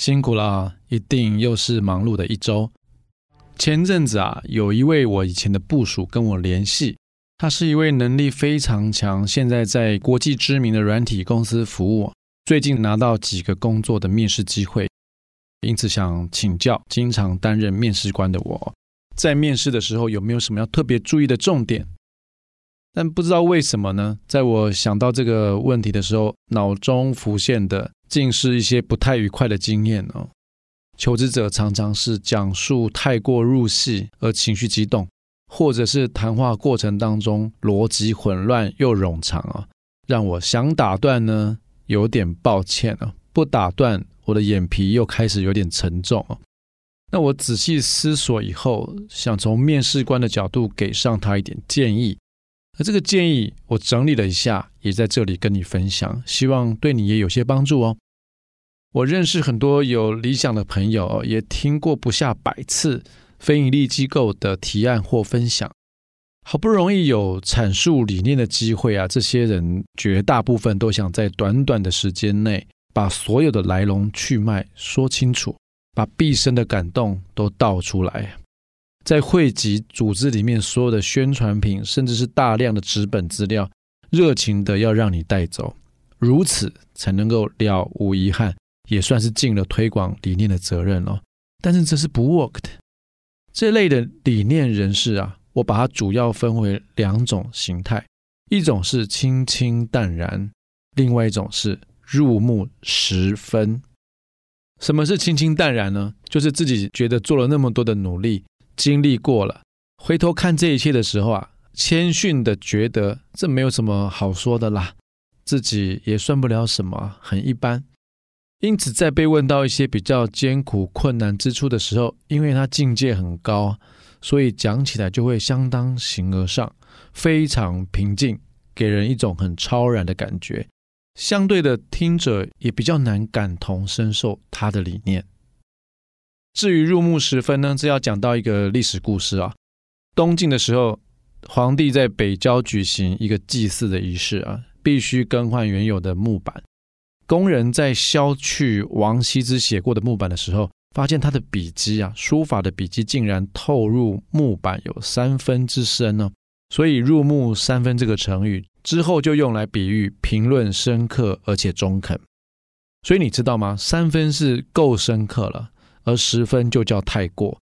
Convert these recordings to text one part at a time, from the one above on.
辛苦了，一定又是忙碌的一周。前阵子啊，有一位我以前的部属跟我联系，他是一位能力非常强，现在在国际知名的软体公司服务，最近拿到几个工作的面试机会，因此想请教经常担任面试官的我，在面试的时候有没有什么要特别注意的重点？但不知道为什么呢，在我想到这个问题的时候，脑中浮现的。竟是一些不太愉快的经验哦。求职者常常是讲述太过入戏而情绪激动，或者是谈话过程当中逻辑混乱又冗长啊，让我想打断呢，有点抱歉啊；不打断，我的眼皮又开始有点沉重啊。那我仔细思索以后，想从面试官的角度给上他一点建议。而这个建议我整理了一下，也在这里跟你分享，希望对你也有些帮助哦。我认识很多有理想的朋友，也听过不下百次非营利机构的提案或分享。好不容易有阐述理念的机会啊，这些人绝大部分都想在短短的时间内把所有的来龙去脉说清楚，把毕生的感动都道出来。在汇集组织里面所有的宣传品，甚至是大量的纸本资料，热情的要让你带走，如此才能够了无遗憾，也算是尽了推广理念的责任哦。但是这是不 work 的。这类的理念人士啊，我把它主要分为两种形态，一种是清清淡然，另外一种是入木十分。什么是清清淡然呢？就是自己觉得做了那么多的努力。经历过了，回头看这一切的时候啊，谦逊的觉得这没有什么好说的啦，自己也算不了什么，很一般。因此，在被问到一些比较艰苦困难之处的时候，因为他境界很高，所以讲起来就会相当形而上，非常平静，给人一种很超然的感觉。相对的，听者也比较难感同身受他的理念。至于入木时分呢，这要讲到一个历史故事啊。东晋的时候，皇帝在北郊举行一个祭祀的仪式啊，必须更换原有的木板。工人在削去王羲之写过的木板的时候，发现他的笔迹啊，书法的笔迹竟然透入木板有三分之深呢。所以“入木三分”这个成语之后就用来比喻评论深刻而且中肯。所以你知道吗？三分是够深刻了。而十分就叫太过，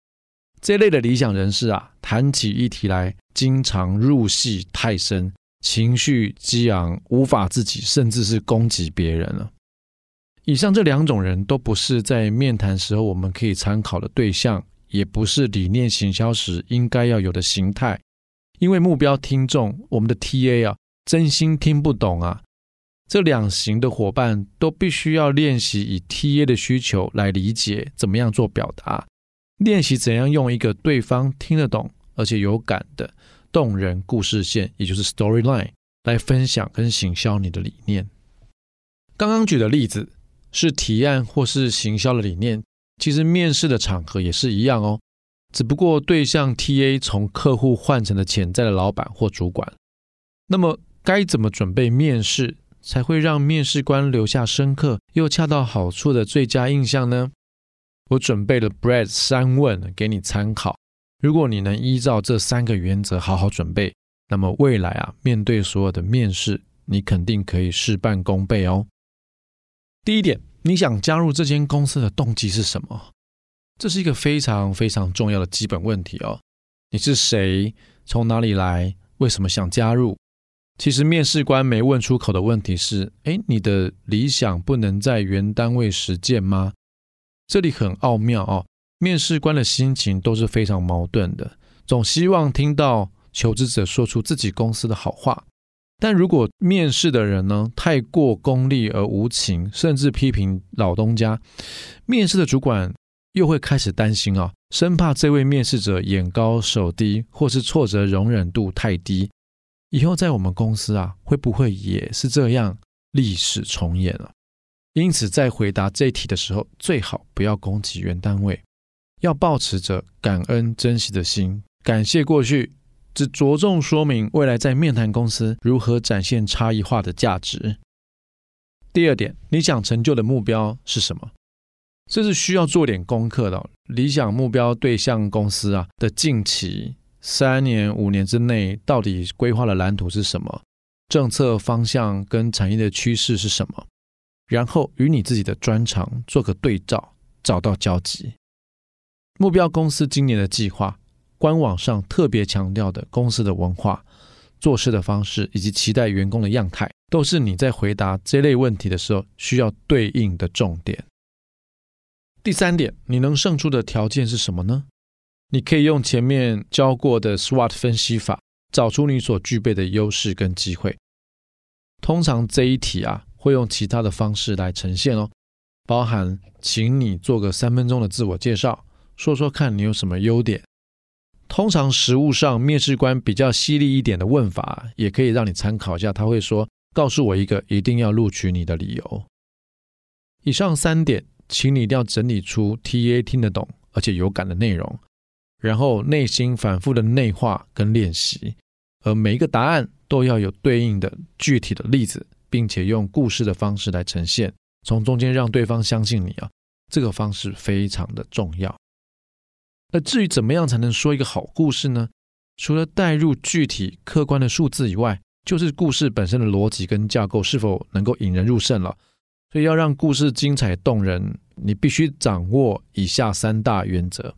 这类的理想人士啊，谈起议题来经常入戏太深，情绪激昂，无法自己，甚至是攻击别人了。以上这两种人都不是在面谈时候我们可以参考的对象，也不是理念行销时应该要有的形态，因为目标听众，我们的 TA 啊，真心听不懂啊。这两型的伙伴都必须要练习以 TA 的需求来理解怎么样做表达，练习怎样用一个对方听得懂而且有感的动人故事线，也就是 storyline 来分享跟行销你的理念。刚刚举的例子是提案或是行销的理念，其实面试的场合也是一样哦，只不过对象 TA 从客户换成了潜在的老板或主管。那么该怎么准备面试？才会让面试官留下深刻又恰到好处的最佳印象呢？我准备了 Brad 三问给你参考。如果你能依照这三个原则好好准备，那么未来啊，面对所有的面试，你肯定可以事半功倍哦。第一点，你想加入这间公司的动机是什么？这是一个非常非常重要的基本问题哦。你是谁？从哪里来？为什么想加入？其实面试官没问出口的问题是：哎，你的理想不能在原单位实践吗？这里很奥妙哦。面试官的心情都是非常矛盾的，总希望听到求职者说出自己公司的好话。但如果面试的人呢，太过功利而无情，甚至批评老东家，面试的主管又会开始担心啊，生怕这位面试者眼高手低，或是挫折容忍度太低，以后在我们公司啊，会不会也是这样，历史重演了？因此，在回答这一题的时候，最好不要攻击原单位，要抱持着感恩珍惜的心，感谢过去，只着重说明未来在面谈公司如何展现差异化的价值。第二点，你想成就的目标是什么？这是需要做点功课的。理想目标对象公司啊的近期三年、五年之内，到底规划的蓝图是什么？政策方向跟产业的趋势是什么？然后与你自己的专长做个对照，找到交集。目标公司今年的计划，官网上特别强调的公司的文化、做事的方式以及期待员工的样态。都是你在回答这类问题的时候需要对应的重点。第三点，你能胜出的条件是什么呢？你可以用前面教过的 SWOT 分析法，找出你所具备的优势跟机会。通常这一题啊，会用其他的方式来呈现哦，包含请你做个三分钟的自我介绍，说说看你有什么优点。通常实务上，面试官比较犀利一点的问法，也可以让你参考一下。他会说。告诉我一个一定要录取你的理由。以上三点，请你一定要整理出 TA 听得懂而且有感的内容，然后内心反复的内化跟练习，而每一个答案都要有对应的具体的例子，并且用故事的方式来呈现，从中间让对方相信你啊，这个方式非常的重要。那至于怎么样才能说一个好故事呢？除了带入具体客观的数字以外，就是故事本身的逻辑跟架构是否能够引人入胜了，所以要让故事精彩动人，你必须掌握以下三大原则。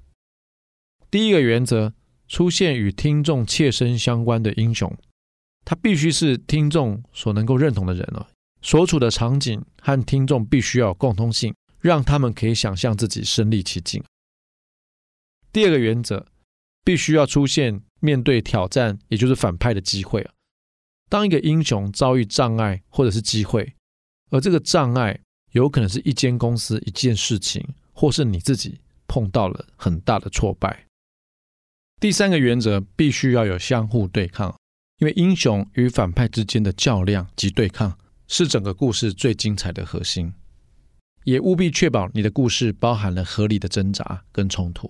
第一个原则，出现与听众切身相关的英雄，他必须是听众所能够认同的人了，所处的场景和听众必须要有共通性，让他们可以想象自己身临其境。第二个原则，必须要出现面对挑战，也就是反派的机会啊。当一个英雄遭遇障碍或者是机会，而这个障碍有可能是一间公司、一件事情，或是你自己碰到了很大的挫败。第三个原则必须要有相互对抗，因为英雄与反派之间的较量及对抗是整个故事最精彩的核心，也务必确保你的故事包含了合理的挣扎跟冲突。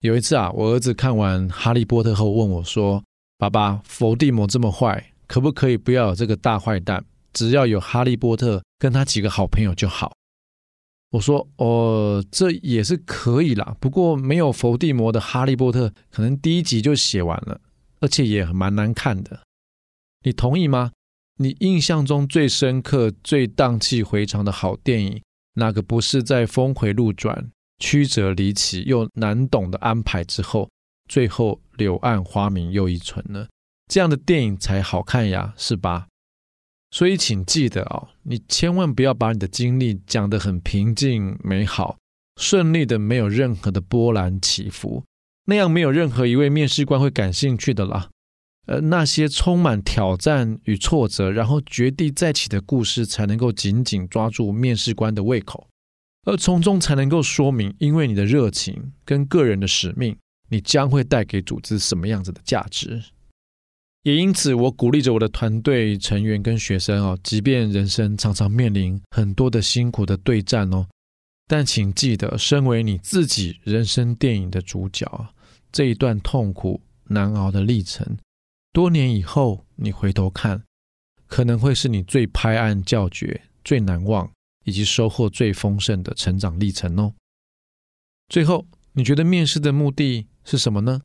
有一次啊，我儿子看完《哈利波特》后问我说，爸爸，伏地魔这么坏，可不可以不要有这个大坏蛋？只要有哈利波特跟他几个好朋友就好。我说，哦，这也是可以啦。不过没有伏地魔的哈利波特，可能第一集就写完了，而且也蛮难看的。你同意吗？你印象中最深刻、最荡气回肠的好电影，哪个不是在峰回路转、曲折离奇又难懂的安排之后？最后柳暗花明又一村呢，这样的电影才好看呀，是吧？所以请记得哦，你千万不要把你的经历讲得很平静美好、顺利的，没有任何的波澜起伏，那样没有任何一位面试官会感兴趣的啦。呃，那些充满挑战与挫折，然后绝地再起的故事，才能够紧紧抓住面试官的胃口，而从中才能够说明，因为你的热情跟个人的使命。你将会带给组织什么样子的价值？也因此，我鼓励着我的团队成员跟学生哦，即便人生常常面临很多的辛苦的对战哦，但请记得，身为你自己人生电影的主角，这一段痛苦难熬的历程，多年以后你回头看，可能会是你最拍案叫绝、最难忘以及收获最丰盛的成长历程哦。最后，你觉得面试的目的是什么呢？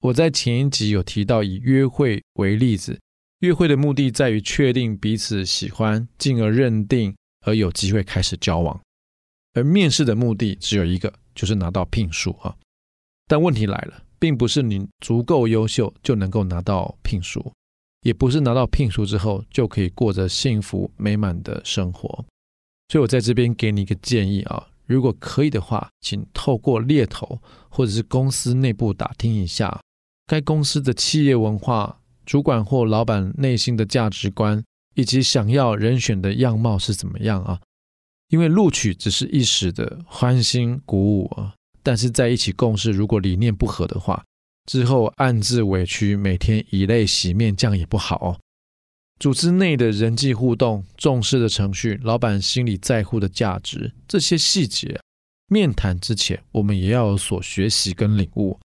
我在前一集有提到，以约会为例子，约会的目的在于确定彼此喜欢，进而认定，而有机会开始交往。而面试的目的只有一个，就是拿到聘书啊。但问题来了，并不是你足够优秀就能够拿到聘书，也不是拿到聘书之后就可以过着幸福美满的生活。所以我在这边给你一个建议啊。如果可以的话，请透过猎头或者是公司内部打听一下，该公司的企业文化、主管或老板内心的价值观，以及想要人选的样貌是怎么样啊？因为录取只是一时的欢欣鼓舞啊，但是在一起共事，如果理念不合的话，之后暗自委屈，每天以泪洗面，这样也不好哦。组织内的人际互动、重视的程序、老板心里在乎的价值，这些细节，面谈之前我们也要有所学习跟领悟。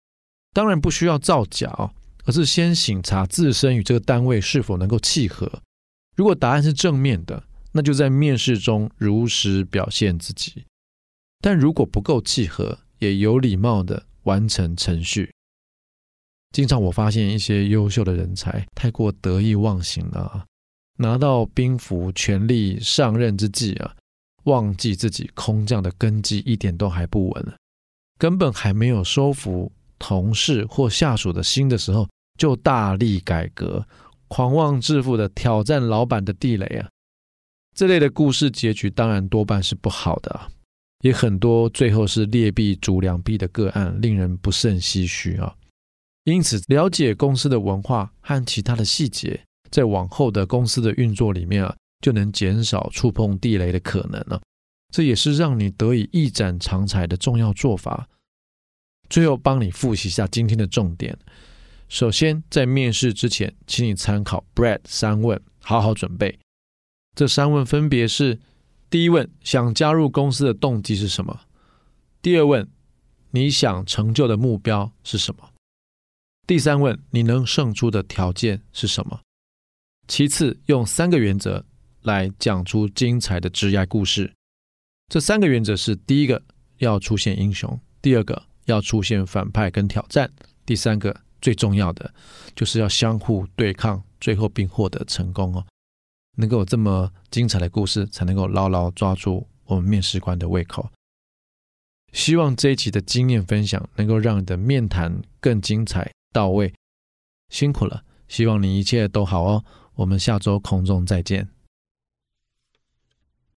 当然不需要造假哦，而是先省察自身与这个单位是否能够契合。如果答案是正面的，那就在面试中如实表现自己；但如果不够契合，也有礼貌的完成程序。经常我发现一些优秀的人才太过得意忘形了，拿到兵符、权力上任之际啊，忘记自己空降的根基一点都还不稳，根本还没有收服同事或下属的心的时候，就大力改革，狂妄自负的挑战老板的地雷啊！这类的故事结局当然多半是不好的啊，也很多最后是劣币逐良币的个案，令人不胜唏嘘啊。因此，了解公司的文化和其他的细节，在往后的公司的运作里面啊，就能减少触碰地雷的可能了。这也是让你得以一展长才的重要做法。最后，帮你复习一下今天的重点。首先，在面试之前，请你参考 Brad 三问，好好准备。这三问分别是：第一问，想加入公司的动机是什么？第二问，你想成就的目标是什么？第三问，你能胜出的条件是什么？其次，用三个原则来讲出精彩的职业故事。这三个原则是：第一个，要出现英雄；第二个，要出现反派跟挑战；第三个，最重要的，就是要相互对抗，最后并获得成功哦。能够有这么精彩的故事，才能够牢牢抓住我们面试官的胃口。希望这一集的经验分享，能够让你的面谈更精彩。到位，辛苦了，希望你一切都好哦。我们下周空中再见。